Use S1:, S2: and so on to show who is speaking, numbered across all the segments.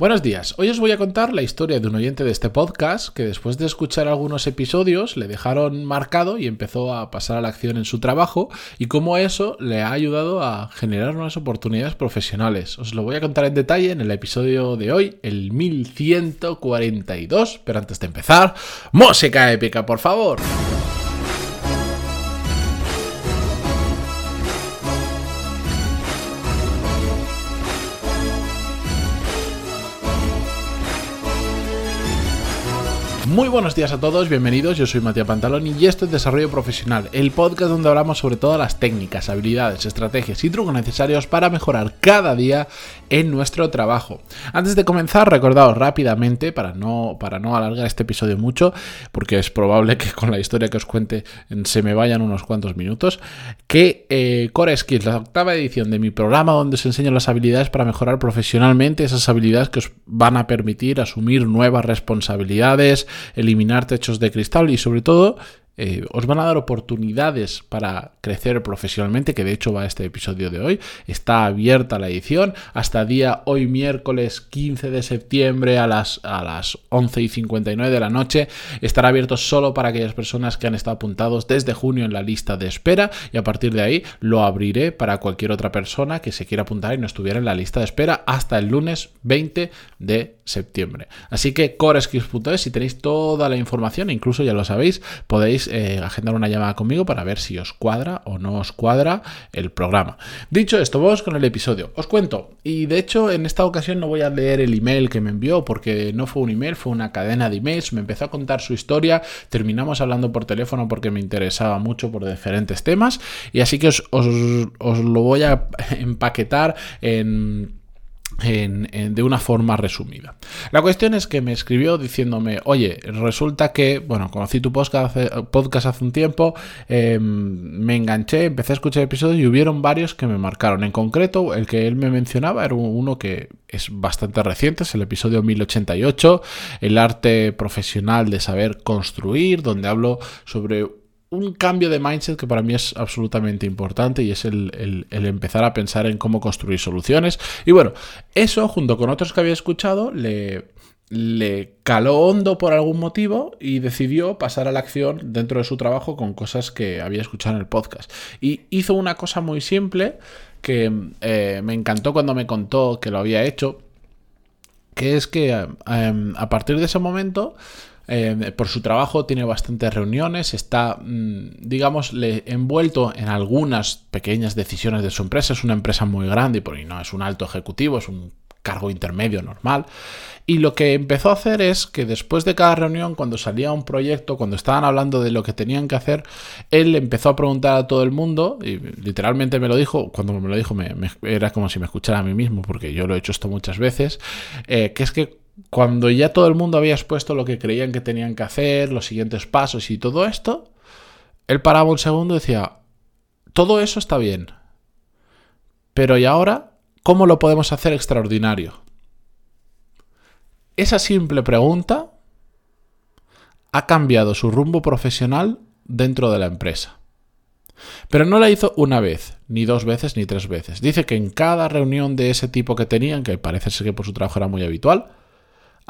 S1: Buenos días, hoy os voy a contar la historia de un oyente de este podcast que después de escuchar algunos episodios le dejaron marcado y empezó a pasar a la acción en su trabajo y cómo eso le ha ayudado a generar nuevas oportunidades profesionales. Os lo voy a contar en detalle en el episodio de hoy, el 1142, pero antes de empezar, música épica, por favor. Muy buenos días a todos, bienvenidos, yo soy Matías Pantaloni y esto es Desarrollo Profesional, el podcast donde hablamos sobre todas las técnicas, habilidades, estrategias y trucos necesarios para mejorar cada día en nuestro trabajo. Antes de comenzar, recordaos rápidamente, para no, para no alargar este episodio mucho, porque es probable que con la historia que os cuente se me vayan unos cuantos minutos, que eh, Core Skills, la octava edición de mi programa donde os enseño las habilidades para mejorar profesionalmente, esas habilidades que os van a permitir asumir nuevas responsabilidades, eliminar techos de cristal y sobre todo eh, os van a dar oportunidades para crecer profesionalmente, que de hecho va este episodio de hoy. Está abierta la edición hasta día hoy miércoles 15 de septiembre a las, a las 11 y 59 de la noche. Estará abierto solo para aquellas personas que han estado apuntados desde junio en la lista de espera y a partir de ahí lo abriré para cualquier otra persona que se quiera apuntar y no estuviera en la lista de espera hasta el lunes 20 de septiembre. Así que coreskills.es si tenéis toda la información, incluso ya lo sabéis, podéis eh, agendar una llamada conmigo para ver si os cuadra o no os cuadra el programa. Dicho esto, vamos con el episodio. Os cuento, y de hecho en esta ocasión no voy a leer el email que me envió porque no fue un email, fue una cadena de emails, me empezó a contar su historia, terminamos hablando por teléfono porque me interesaba mucho por diferentes temas y así que os lo voy a empaquetar en de una forma resumida. La cuestión es que me escribió diciéndome, oye, resulta que, bueno, conocí tu podcast hace, un tiempo, em, me enganché, empecé a escuchar episodios y hubieron varios que me marcaron. En concreto, el que él me mencionaba era uno que es bastante reciente, es el episodio 1088, el arte profesional de saber construir, donde hablo sobre un cambio de mindset que para mí es absolutamente importante y es el, empezar a pensar en cómo construir soluciones. Y bueno, eso junto con otros que había escuchado le, le caló hondo por algún motivo y decidió pasar a la acción dentro de su trabajo con cosas que había escuchado en el podcast. Y hizo una cosa muy simple que eh, me encantó cuando me contó que lo había hecho, que es que eh, a partir de ese momento eh, por su trabajo tiene bastantes reuniones, está, mm, digamos, envuelto en algunas pequeñas decisiones de su empresa. Es una empresa muy grande y no es un alto ejecutivo, es un cargo intermedio normal. Y lo que empezó a hacer es que después de cada reunión, cuando salía un proyecto, cuando estaban hablando de lo que tenían que hacer, él empezó a preguntar a todo el mundo, y literalmente me lo dijo, cuando me lo dijo era como si me escuchara a mí mismo, porque yo lo he hecho esto muchas veces, eh, que es que cuando ya todo el mundo había expuesto lo que creían que tenían que hacer, los siguientes pasos y todo esto, él paraba un segundo y decía, todo eso está bien, pero ¿y ahora cómo lo podemos hacer extraordinario? Esa simple pregunta ha cambiado su rumbo profesional dentro de la empresa. Pero no la hizo una vez, ni dos veces, ni tres veces. Dice que en cada reunión de ese tipo que tenían, que parece ser que por su trabajo era muy habitual,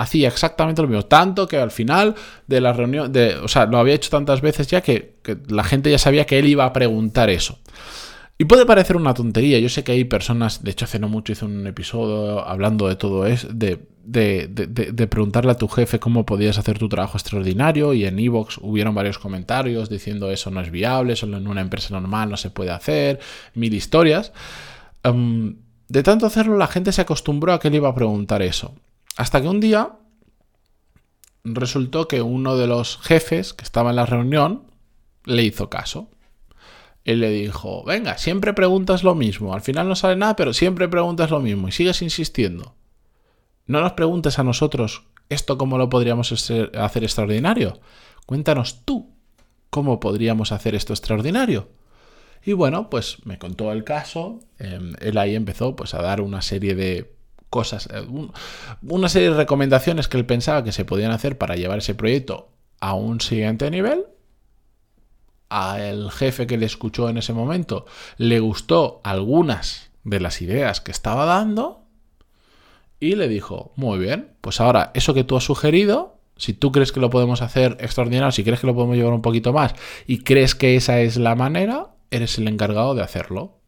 S1: hacía exactamente lo mismo. Tanto que al final de la reunión, de, o sea, lo había hecho tantas veces ya que, la gente ya sabía que él iba a preguntar eso. Y puede parecer una tontería. Yo sé que hay personas, de hecho hace no mucho hice un episodio hablando de todo eso, de, de, de, preguntarle a tu jefe cómo podías hacer tu trabajo extraordinario y en Evox hubieron varios comentarios diciendo eso no es viable, solo en una empresa normal no se puede hacer, mil historias. Em, de tanto hacerlo la gente se acostumbró a que le iba a preguntar eso. Hasta que un día resultó que uno de los jefes que estaba en la reunión le hizo caso. Él le dijo, venga, siempre preguntas lo mismo, al final no sale nada, pero siempre preguntas lo mismo y sigues insistiendo. No nos preguntes a nosotros esto cómo lo podríamos hacer extraordinario. Cuéntanos tú cómo podríamos hacer esto extraordinario. Y bueno, pues me contó el caso, em, él ahí empezó pues a dar una serie de cosas, eh, una serie de recomendaciones que él pensaba que se podían hacer para llevar ese proyecto a un siguiente nivel. Al jefe que le escuchó en ese momento le gustó algunas de las ideas que estaba dando Y le dijo, muy bien, pues ahora eso que tú has sugerido, si tú crees que lo podemos hacer extraordinario, si crees que lo podemos llevar un poquito más y crees que esa es la manera, eres el encargado de hacerlo.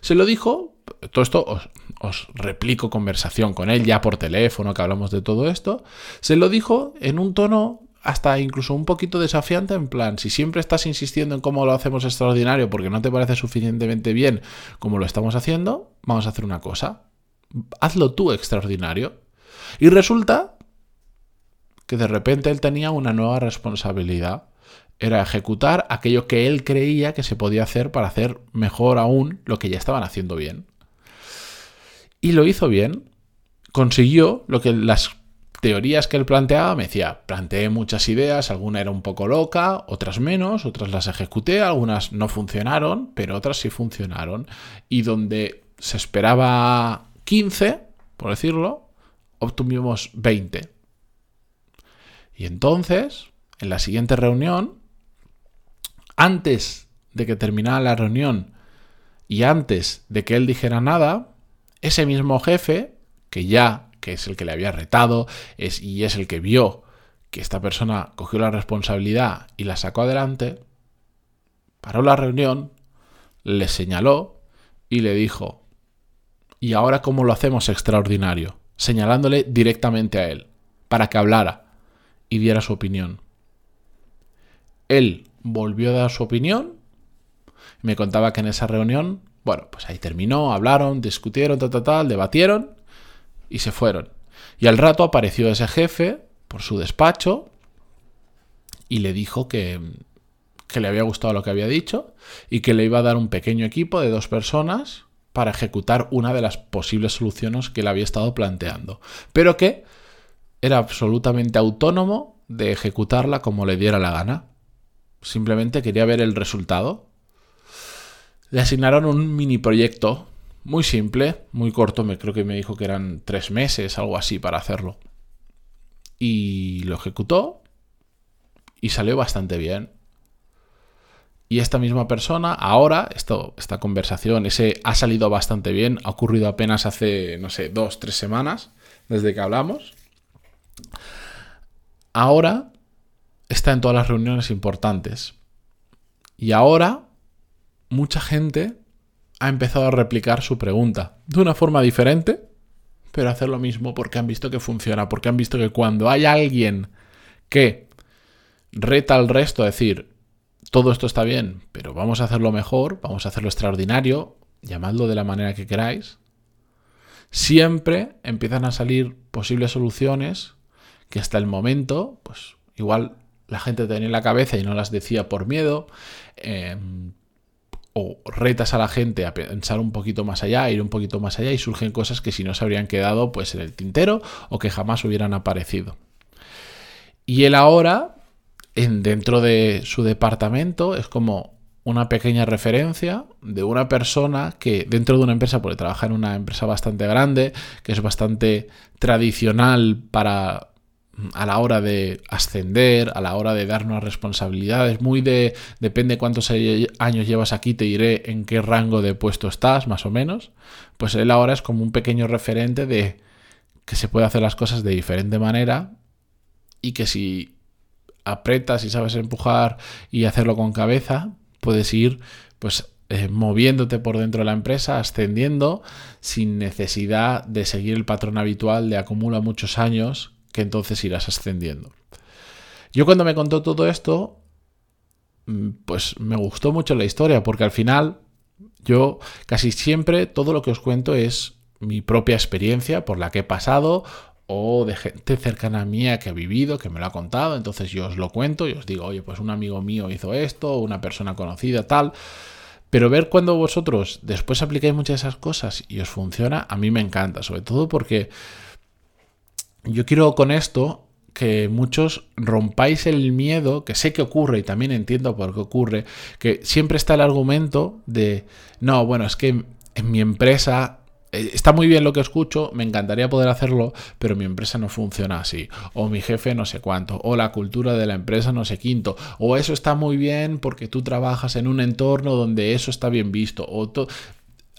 S1: Se lo dijo, todo esto os, replico conversación con él ya por teléfono, que hablamos de todo esto, se lo dijo en un tono hasta incluso un poquito desafiante en plan, si siempre estás insistiendo en cómo lo hacemos extraordinario porque no te parece suficientemente bien como lo estamos haciendo, vamos a hacer una cosa, hazlo tú extraordinario. Y resulta que de repente él tenía una nueva responsabilidad. Era ejecutar aquello que él creía que se podía hacer para hacer mejor aún lo que ya estaban haciendo bien. Y lo hizo bien. Consiguió lo que las teorías que él planteaba, me decía, planteé muchas ideas, alguna era un poco loca, otras menos, otras las ejecuté, algunas no funcionaron, pero otras sí funcionaron. Y donde se esperaba 15, por decirlo, obtuvimos 20. Y entonces, en la siguiente reunión, antes de que terminara la reunión y antes de que él dijera nada, ese mismo jefe, que ya, que es el que le había retado y es el que vio que esta persona cogió la responsabilidad y la sacó adelante, paró la reunión, le señaló y le dijo, ¿y ahora cómo lo hacemos extraordinario? Señalándole directamente a él, para que hablara y diera su opinión. Él volvió a dar su opinión. Me contaba que en esa reunión, bueno, pues ahí terminó, hablaron, discutieron, tal, tal, tal, debatieron y se fueron. Y al rato apareció ese jefe por su despacho y le dijo que, que le había gustado lo que había dicho y que le iba a dar un pequeño equipo de dos personas para ejecutar una de las posibles soluciones que él había estado planteando. Pero que era absolutamente autónomo de ejecutarla como le diera la gana. Simplemente quería ver el resultado. Le asignaron un mini proyecto muy simple, muy corto, me creo que me dijo que eran tres meses, algo así, para hacerlo. Y lo ejecutó y salió bastante bien. Y esta misma persona, ahora, esto, esta conversación, ese ha salido bastante bien, ha ocurrido apenas hace, no sé, dos, tres semanas desde que hablamos. Ahora está en todas las reuniones importantes. Y ahora mucha gente ha empezado a replicar su pregunta de una forma diferente, pero hacer lo mismo porque han visto que funciona, porque han visto que cuando hay alguien que reta al resto a decir, todo esto está bien, pero vamos a hacerlo mejor, vamos a hacerlo extraordinario, llamadlo de la manera que queráis, siempre empiezan a salir posibles soluciones que hasta el momento, pues igual la gente tenía en la cabeza y no las decía por miedo, em, o retas a la gente a pensar un poquito más allá, a ir un poquito más allá y surgen cosas que si no se habrían quedado pues en el tintero o que jamás hubieran aparecido. Y él ahora, en, dentro de su departamento, es como una pequeña referencia de una persona que dentro de una empresa, puede trabajar en una empresa bastante grande, que es bastante tradicional para a la hora de ascender, a la hora de darnos responsabilidades, muy de depende cuántos años llevas aquí, te diré en qué rango de puesto estás, más o menos. Pues él ahora es como un pequeño referente de que se puede hacer las cosas de diferente manera y que si apretas y sabes empujar y hacerlo con cabeza, puedes ir pues eh, moviéndote por dentro de la empresa, ascendiendo sin necesidad de seguir el patrón habitual de acumula muchos años entonces irás ascendiendo. Yo cuando me contó todo esto, mm, pues me gustó mucho la historia, porque al final yo casi siempre todo lo que os cuento es mi propia experiencia por la que he pasado o de gente cercana a mía que ha vivido, que me lo ha contado, entonces yo os lo cuento y os digo, oye, pues un amigo mío hizo esto, una persona conocida, tal. Pero ver cuando vosotros después aplicáis muchas de esas cosas y os funciona, a mí me encanta, sobre todo porque yo quiero con esto que muchos rompáis el miedo, que sé que ocurre y también entiendo por qué ocurre, que siempre está el argumento de, no, bueno, es que en mi empresa eh, está muy bien lo que escucho, me encantaría poder hacerlo, pero mi empresa no funciona así, o mi jefe no sé cuánto, o la cultura de la empresa no sé quinto, o eso está muy bien porque tú trabajas en un entorno donde eso está bien visto, o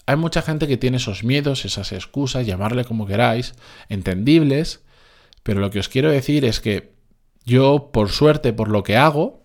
S1: hay mucha gente que tiene esos miedos, esas excusas, llamarle como queráis, entendibles, pero lo que os quiero decir es que yo, por suerte, por lo que hago,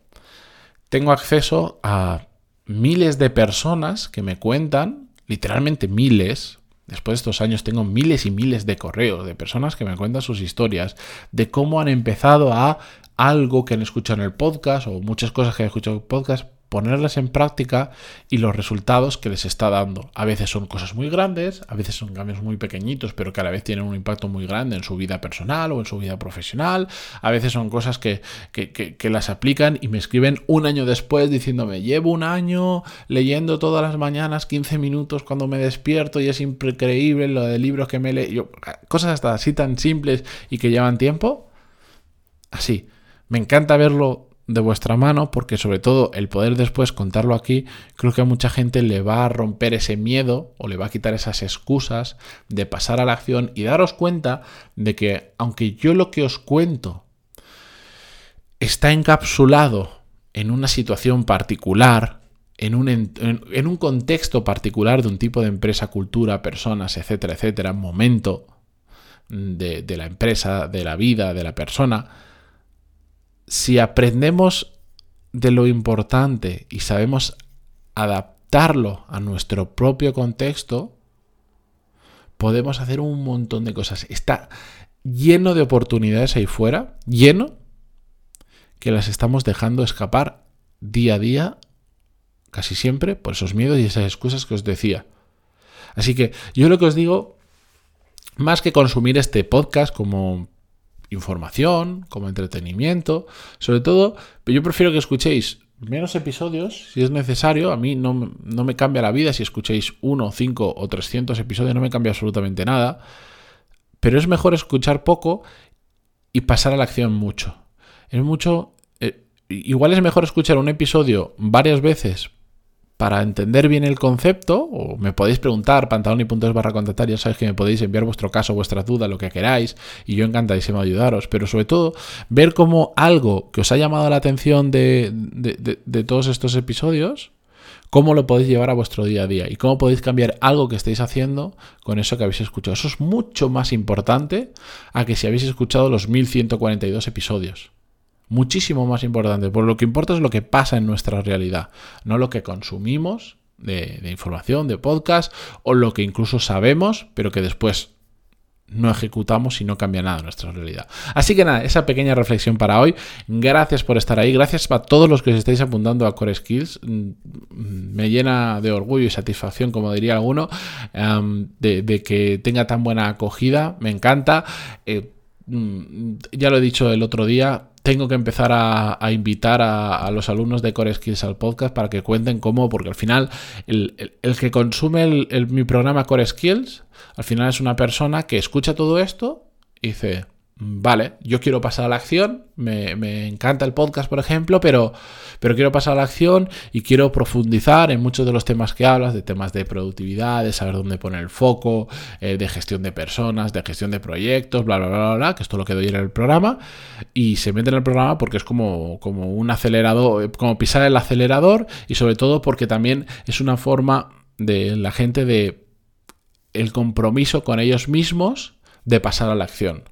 S1: tengo acceso a miles de personas que me cuentan, literalmente miles, Después de estos años tengo miles y miles de correos de personas que me cuentan sus historias, de cómo han empezado a algo que han escuchado en el podcast o muchas cosas que han escuchado en el podcast ponerlas en práctica y los resultados que les está dando. A veces son cosas muy grandes, a veces son cambios muy pequeñitos, pero que a la vez tienen un impacto muy grande en su vida personal o en su vida profesional. A veces son cosas que, que, las aplican y me escriben un año después diciéndome, llevo un año leyendo todas las mañanas 15 minutos cuando me despierto y es increíble lo de libros que me leo. Cosas hasta así tan simples y que llevan tiempo. Así. Me encanta verlo de vuestra mano porque sobre todo el poder después contarlo aquí creo que a mucha gente le va a romper ese miedo o le va a quitar esas excusas de pasar a la acción y daros cuenta de que aunque yo lo que os cuento está encapsulado en una situación particular, en un, en, un contexto particular de un tipo de empresa, cultura, personas, etcétera, etcétera, momento de, de la empresa, de la vida, de la persona, si aprendemos de lo importante y sabemos adaptarlo a nuestro propio contexto, podemos hacer un montón de cosas. Está lleno de oportunidades ahí fuera, lleno, que las estamos dejando escapar día a día, casi siempre, por esos miedos y esas excusas que os decía. Así que yo lo que os digo, más que consumir este podcast como información, como entretenimiento. Sobre todo, yo prefiero que escuchéis menos episodios, si es necesario. A mí no, me cambia la vida si escuchéis uno, cinco o 300 episodios, no me cambia absolutamente nada. Pero es mejor escuchar poco y pasar a la acción mucho. Es mucho... Eh, igual es mejor escuchar un episodio varias veces para entender bien el concepto, o me podéis preguntar, pantaloni.es barra contactar, ya sabéis que me podéis enviar vuestro caso, vuestra duda, lo que queráis, y yo encantadísimo ayudaros, pero sobre todo ver cómo algo que os ha llamado la atención de, de todos estos episodios, cómo lo podéis llevar a vuestro día a día y cómo podéis cambiar algo que estéis haciendo con eso que habéis escuchado. Eso es mucho más importante a que si habéis escuchado los 1142 episodios. Muchísimo más importante. Por lo que importa es lo que pasa en nuestra realidad, no lo que consumimos de, información, de podcast, o lo que incluso sabemos, pero que después no ejecutamos y no cambia nada nuestra realidad. Así que nada, esa pequeña reflexión para hoy. Gracias por estar ahí. Gracias a todos los que os estáis apuntando a Core Skills. Mm, me llena de orgullo y satisfacción, como diría alguno, de, que tenga tan buena acogida. Me encanta. Eh, mm, ya lo he dicho el otro día, tengo que empezar a, invitar a, los alumnos de Core Skills al podcast para que cuenten cómo, porque al final el, que consume mi programa Core Skills, al final es una persona que escucha todo esto y dice, vale, yo quiero pasar a la acción, me, encanta el podcast, por ejemplo, pero, pero quiero pasar a la acción y quiero profundizar en muchos de los temas que hablas, de temas de productividad, de saber dónde poner el foco, eh, de gestión de personas, de gestión de proyectos, bla, bla, bla, bla, que esto lo que doy en el programa, y se mete en el programa porque es como, como un acelerador, como pisar el acelerador, y sobre todo porque también es una forma de la gente de el compromiso con ellos mismos de pasar a la acción.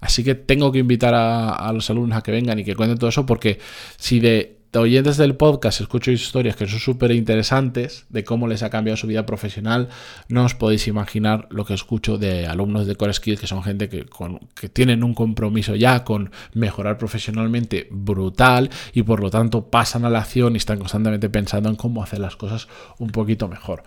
S1: Así que tengo que invitar a, los alumnos a que vengan y que cuenten todo eso, porque si de, oyentes del podcast escucho historias que son súper interesantes de cómo les ha cambiado su vida profesional, no os podéis imaginar lo que escucho de alumnos de Core Skills, que son gente que, que tienen un compromiso ya con mejorar profesionalmente brutal y por lo tanto pasan a la acción y están constantemente pensando en cómo hacer las cosas un poquito mejor.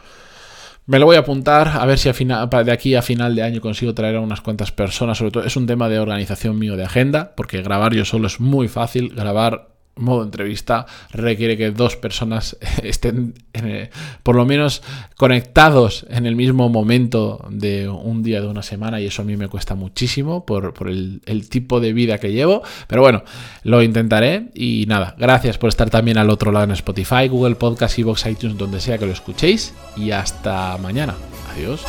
S1: Me lo voy a apuntar a ver si de aquí a final de año consigo traer a unas cuantas personas. Sobre todo es un tema de organización mío de agenda, porque grabar yo solo es muy fácil. Grabar modo entrevista requiere que dos personas estén por lo menos conectados en el mismo momento de un día de una semana y eso a mí me cuesta muchísimo por, el, el, tipo de vida que llevo. Pero bueno lo intentaré y nada gracias por estar también al otro lado en Spotify Google Podcast, Evox, iTunes donde sea que lo escuchéis y hasta mañana. Adiós